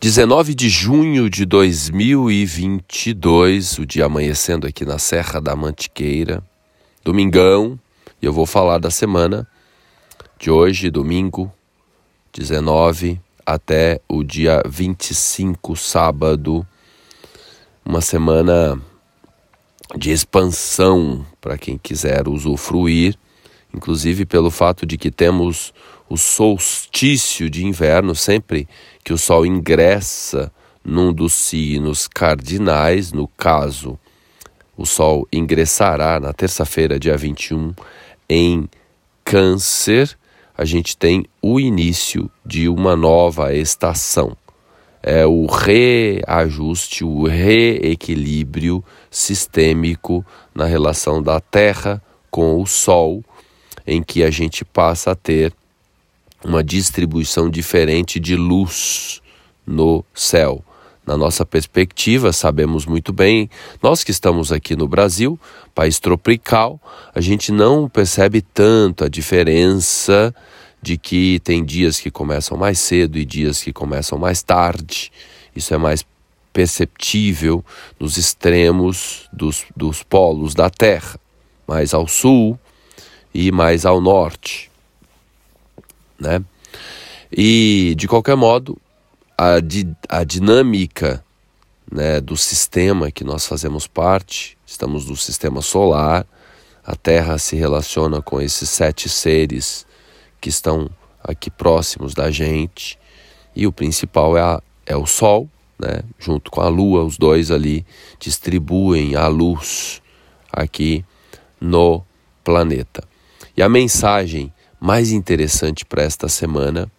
19 de junho de 2022, o dia amanhecendo aqui na Serra da Mantiqueira, domingão, e eu vou falar da semana de hoje, domingo, 19 até o dia 25, sábado, uma semana de expansão para quem quiser usufruir, inclusive pelo fato de que temos o solstício de inverno, sempre que o Sol ingressa num dos signos cardinais, no caso, o Sol ingressará na terça-feira, dia 21, em Câncer, a gente tem o início de uma nova estação. É o reajuste, o reequilíbrio sistêmico na relação da Terra com o Sol, em que a gente passa a ter uma distribuição diferente de luz no céu. Na nossa perspectiva, sabemos muito bem, nós que estamos aqui no Brasil, país tropical, a gente não percebe tanto a diferença de que tem dias que começam mais cedo e dias que começam mais tarde. Isso é mais perceptível nos extremos dos, dos polos da Terra, mais ao sul e mais ao norte né? E de qualquer modo, a, di, a dinâmica né, do sistema que nós fazemos parte, estamos no sistema solar, a Terra se relaciona com esses sete seres que estão aqui próximos da gente, e o principal é, a, é o Sol, né, junto com a Lua, os dois ali distribuem a luz aqui no planeta. E a mensagem mais interessante para esta semana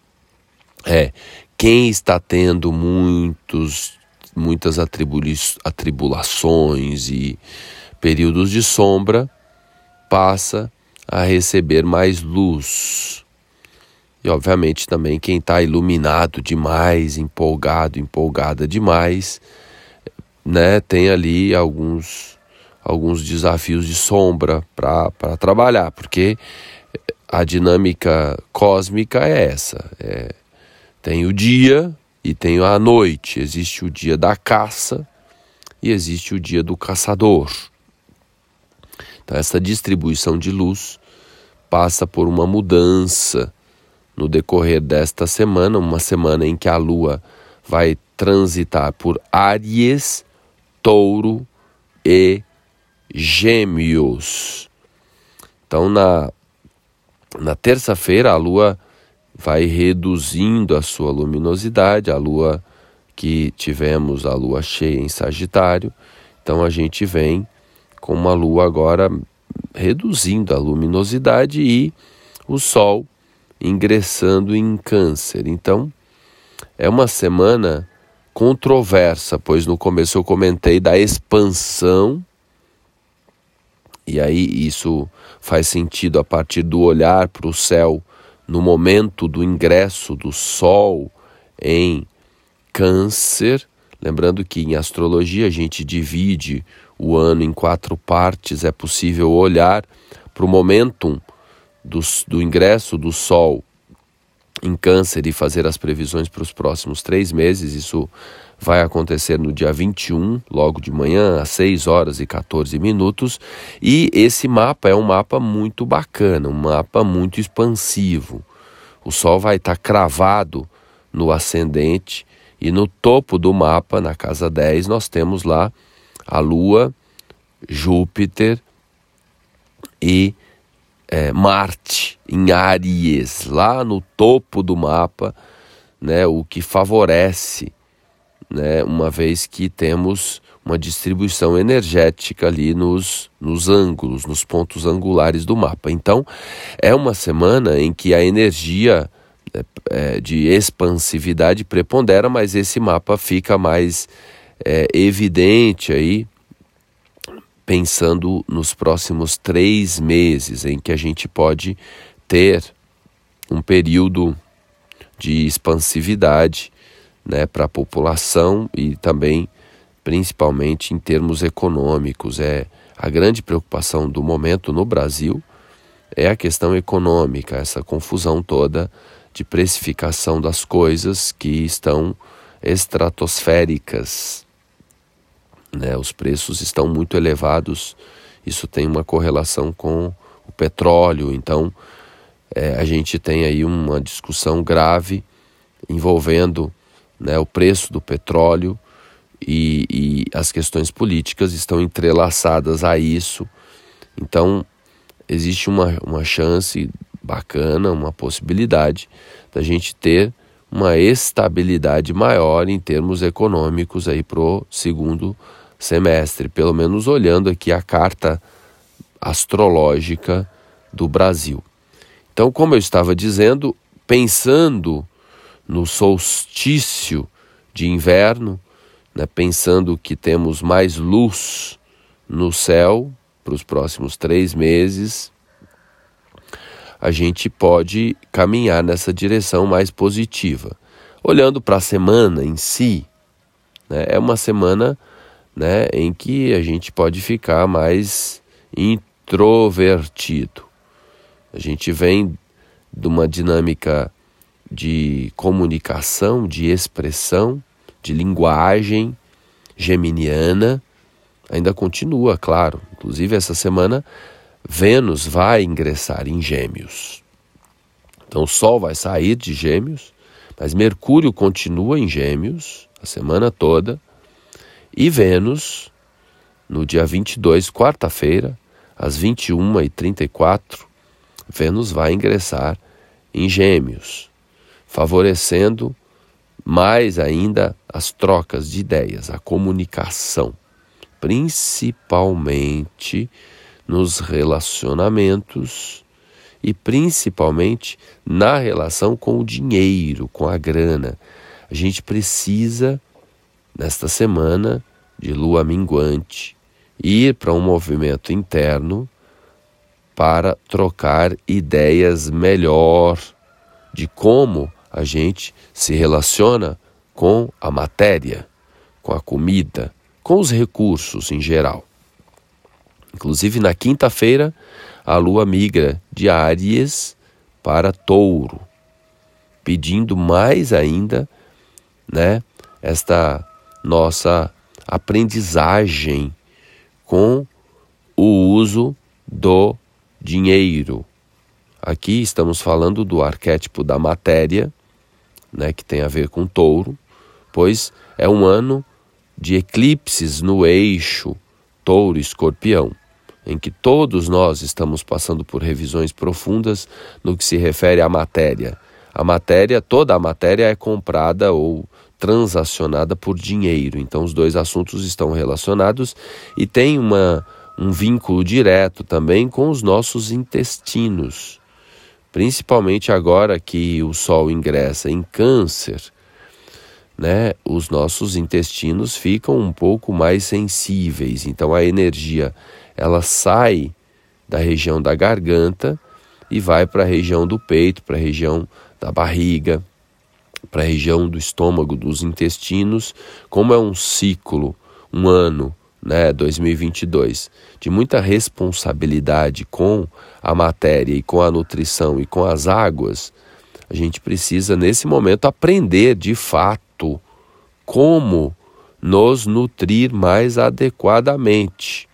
é quem está tendo muitos, muitas atribulações e períodos de sombra passa a receber mais luz. E obviamente também quem está iluminado demais, empolgado, empolgada demais, né, tem ali alguns alguns desafios de sombra para trabalhar, porque a dinâmica cósmica é essa. É, tem o dia e tem a noite. Existe o dia da caça e existe o dia do caçador. Então, essa distribuição de luz passa por uma mudança no decorrer desta semana, uma semana em que a Lua vai transitar por Áries, Touro e Gêmeos. Então, na na terça-feira, a Lua vai reduzindo a sua luminosidade, a Lua que tivemos, a Lua cheia em Sagitário. Então a gente vem com uma Lua agora reduzindo a luminosidade e o Sol ingressando em Câncer. Então é uma semana controversa, pois no começo eu comentei da expansão e aí isso faz sentido a partir do olhar para o céu no momento do ingresso do Sol em Câncer. Lembrando que em astrologia a gente divide o ano em quatro partes, é possível olhar para o momentum do, do ingresso do Sol em Câncer e fazer as previsões para os próximos três meses. Isso vai acontecer no dia 21, logo de manhã, às 6 horas e 14 minutos. E esse mapa é um mapa muito bacana, um mapa muito expansivo. O Sol vai estar cravado no ascendente e no topo do mapa, na casa 10, nós temos lá a Lua, Júpiter e é, Marte em Aries, lá no topo do mapa, né, o que favorece né, uma vez que temos uma distribuição energética ali nos, nos ângulos, nos pontos angulares do mapa. Então, é uma semana em que a energia é, é, de expansividade prepondera, mas esse mapa fica mais é, evidente aí, pensando nos próximos três meses, em que a gente pode ter um período de expansividade né, para a população e também, principalmente em termos econômicos. É a grande preocupação do momento no Brasil é a questão econômica, essa confusão toda de precificação das coisas que estão estratosféricas. Né? Os preços estão muito elevados, isso tem uma correlação com o petróleo, então é, a gente tem aí uma discussão grave envolvendo né, o preço do petróleo e, e as questões políticas estão entrelaçadas a isso. Então, existe uma, uma chance bacana, uma possibilidade da gente ter uma estabilidade maior em termos econômicos aí para o segundo semestre, pelo menos olhando aqui a carta astrológica do Brasil. Então, como eu estava dizendo, pensando no solstício de inverno, né, pensando que temos mais luz no céu para os próximos três meses, a gente pode caminhar nessa direção mais positiva. Olhando para a semana em si, né, é uma semana né, em que a gente pode ficar mais introvertido. A gente vem de uma dinâmica de comunicação, de expressão, de linguagem geminiana, ainda continua, claro. Inclusive, essa semana, Vênus vai ingressar em Gêmeos. Então, o Sol vai sair de Gêmeos, mas Mercúrio continua em Gêmeos a semana toda, e Vênus, no dia 22, quarta-feira, às 21h34, Vênus vai ingressar em Gêmeos favorecendo mais ainda as trocas de ideias, a comunicação, principalmente nos relacionamentos e principalmente na relação com o dinheiro, com a grana. A gente precisa, nesta semana de lua minguante, ir para um movimento interno para trocar ideias melhor de como a gente se relaciona com a matéria, com a comida, com os recursos em geral. Inclusive na quinta-feira, a lua migra de Áries para Touro, pedindo mais ainda, né, esta nossa aprendizagem com o uso do dinheiro, Aqui estamos falando do arquétipo da matéria, né, que tem a ver com touro, pois é um ano de eclipses no eixo touro-escorpião, em que todos nós estamos passando por revisões profundas no que se refere à matéria. A matéria, toda a matéria é comprada ou transacionada por dinheiro. Então os dois assuntos estão relacionados e tem uma, um vínculo direto também com os nossos intestinos principalmente agora que o Sol ingressa em Câncer, né, os nossos intestinos ficam um pouco mais sensíveis. Então a energia ela sai da região da garganta e vai para a região do peito, para a região da barriga, para a região do estômago, dos intestinos. Como é um ciclo, um ano né, 2022, de muita responsabilidade com a matéria e com a nutrição e com as águas, a gente precisa nesse momento aprender de fato como nos nutrir mais adequadamente.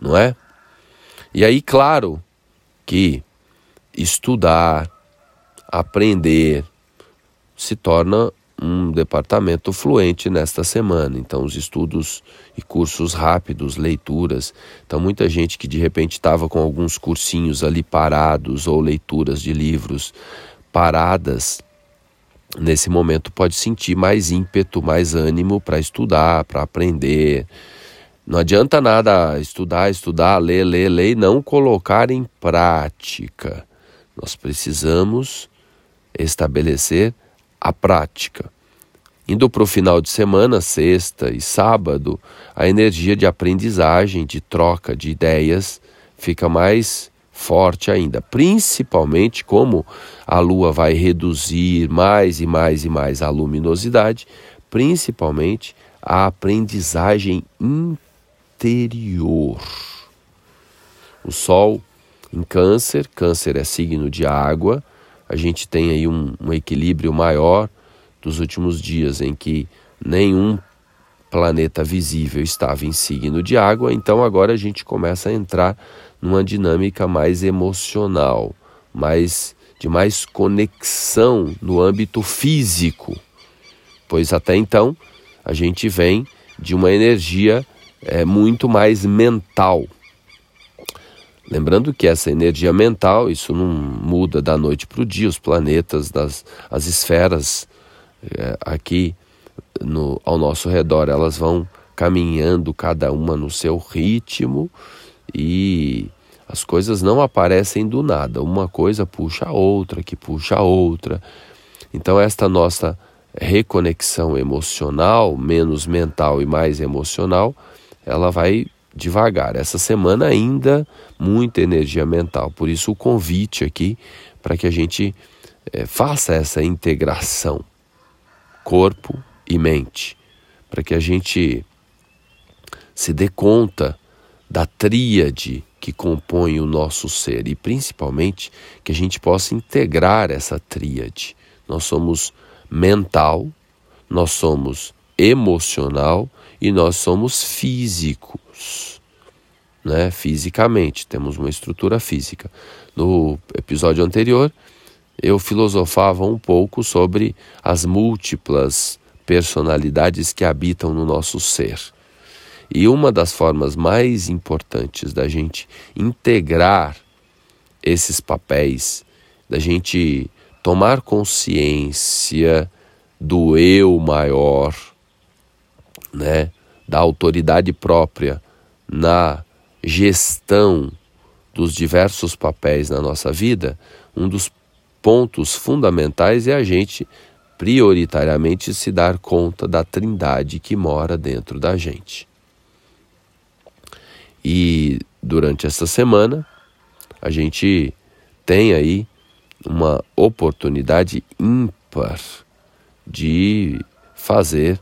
Não é? E aí, claro que estudar, aprender se torna um departamento fluente nesta semana. Então, os estudos e cursos rápidos, leituras. Então, muita gente que de repente estava com alguns cursinhos ali parados ou leituras de livros paradas, nesse momento pode sentir mais ímpeto, mais ânimo para estudar, para aprender. Não adianta nada estudar, estudar, ler, ler, ler e não colocar em prática. Nós precisamos estabelecer a prática. Indo para o final de semana, sexta e sábado, a energia de aprendizagem, de troca de ideias fica mais forte ainda, principalmente como a lua vai reduzir mais e mais e mais a luminosidade, principalmente a aprendizagem interior. O sol em Câncer, Câncer é signo de água, a gente tem aí um, um equilíbrio maior dos últimos dias em que nenhum planeta visível estava em signo de água, então agora a gente começa a entrar numa dinâmica mais emocional, mais de mais conexão no âmbito físico, pois até então a gente vem de uma energia é, muito mais mental. Lembrando que essa energia mental, isso não muda da noite para o dia, os planetas, das, as esferas é, aqui no, ao nosso redor, elas vão caminhando cada uma no seu ritmo e as coisas não aparecem do nada. Uma coisa puxa a outra, que puxa a outra. Então, esta nossa reconexão emocional, menos mental e mais emocional, ela vai devagar. Essa semana ainda muita energia mental. Por isso o convite aqui para que a gente é, faça essa integração corpo e mente, para que a gente se dê conta da tríade que compõe o nosso ser e principalmente que a gente possa integrar essa tríade. Nós somos mental, nós somos emocional e nós somos físicos, né? Fisicamente, temos uma estrutura física. No episódio anterior, eu filosofava um pouco sobre as múltiplas personalidades que habitam no nosso ser. E uma das formas mais importantes da gente integrar esses papéis, da gente tomar consciência do eu maior, né, da autoridade própria na gestão dos diversos papéis na nossa vida, um dos pontos fundamentais é a gente prioritariamente se dar conta da trindade que mora dentro da gente. E durante essa semana, a gente tem aí uma oportunidade ímpar de fazer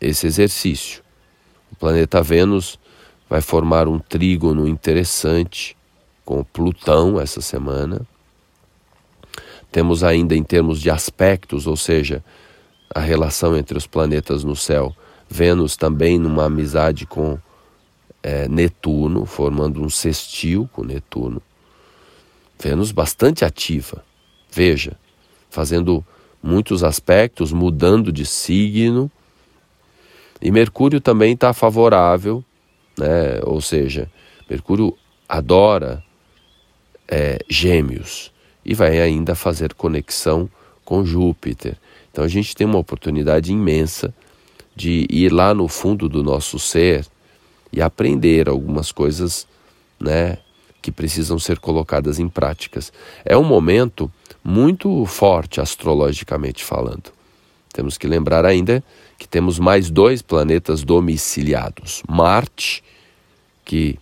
esse exercício. Planeta Vênus vai formar um trígono interessante com Plutão essa semana. Temos ainda em termos de aspectos, ou seja, a relação entre os planetas no céu, Vênus também numa amizade com é, Netuno, formando um sextil com Netuno. Vênus bastante ativa, veja, fazendo muitos aspectos, mudando de signo. E Mercúrio também está favorável, né? ou seja, Mercúrio adora é, Gêmeos e vai ainda fazer conexão com Júpiter. Então a gente tem uma oportunidade imensa de ir lá no fundo do nosso ser e aprender algumas coisas, né, que precisam ser colocadas em práticas. É um momento muito forte astrologicamente falando. Temos que lembrar ainda que temos mais dois planetas domiciliados: Marte, que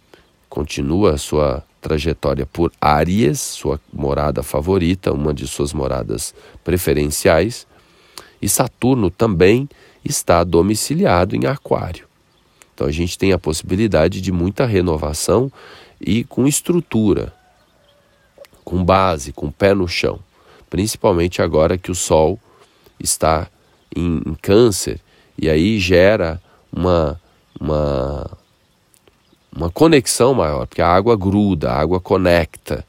continua a sua trajetória por Áries, sua morada favorita, uma de suas moradas preferenciais, e Saturno também está domiciliado em Aquário. Então a gente tem a possibilidade de muita renovação e com estrutura, com base, com pé no chão, principalmente agora que o Sol está em, em Câncer e aí gera uma, uma uma conexão maior, porque a água gruda, a água conecta.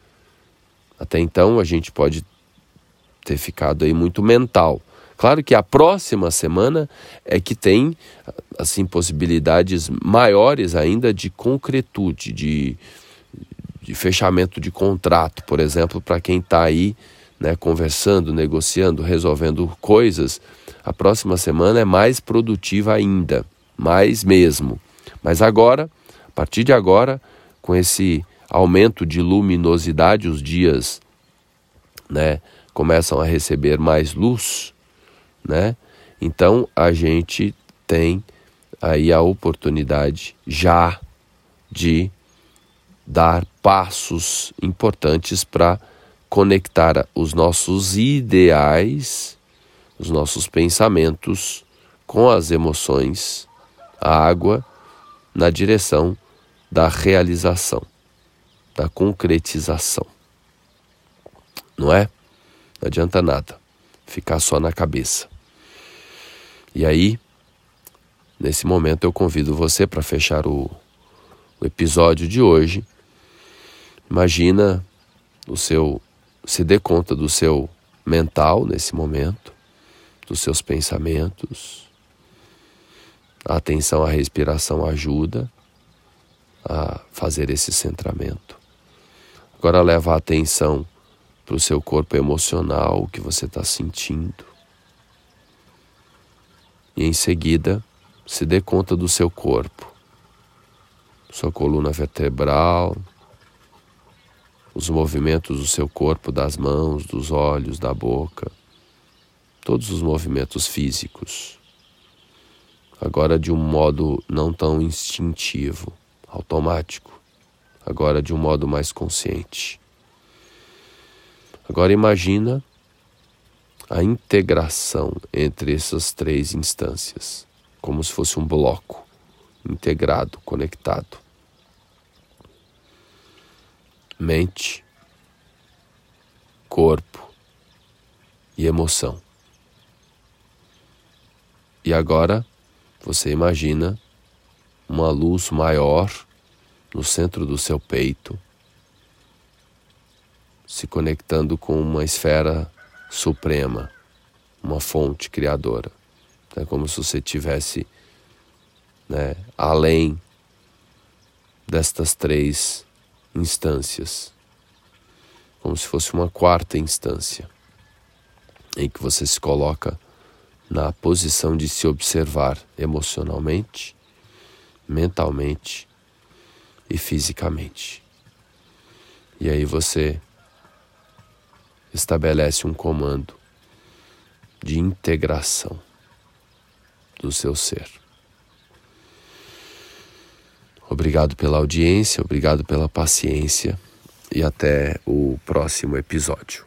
Até então a gente pode ter ficado aí muito mental. Claro que a próxima semana é que tem assim possibilidades maiores ainda de concretude, de, de fechamento de contrato, por exemplo, para quem está aí né, conversando, negociando, resolvendo coisas. A próxima semana é mais produtiva ainda, mais mesmo. Mas agora a partir de agora, com esse aumento de luminosidade, os dias né, começam a receber mais luz, né? Então a gente tem aí a oportunidade já de dar passos importantes para conectar os nossos ideais, os nossos pensamentos com as emoções, a água na direção da realização, da concretização. Não é? Não adianta nada ficar só na cabeça. E aí, nesse momento, eu convido você para fechar o, o episódio de hoje. Imagina o seu, se dê conta do seu mental nesse momento, dos seus pensamentos. A atenção à respiração ajuda a fazer esse centramento. Agora leva a atenção para o seu corpo emocional, o que você está sentindo. E em seguida, se dê conta do seu corpo, sua coluna vertebral, os movimentos do seu corpo, das mãos, dos olhos, da boca, todos os movimentos físicos. Agora de um modo não tão instintivo, automático, agora de um modo mais consciente. Agora imagina a integração entre essas três instâncias, como se fosse um bloco integrado, conectado. Mente, corpo e emoção. E agora você imagina uma luz maior no centro do seu peito, se conectando com uma esfera suprema, uma fonte criadora. É como se você tivesse né, além destas três instâncias, como se fosse uma quarta instância, em que você se coloca na posição de se observar emocionalmente, mentalmente e fisicamente. E aí você estabelece um comando de integração do seu ser. Obrigado pela audiência, obrigado pela paciência e até o próximo episódio.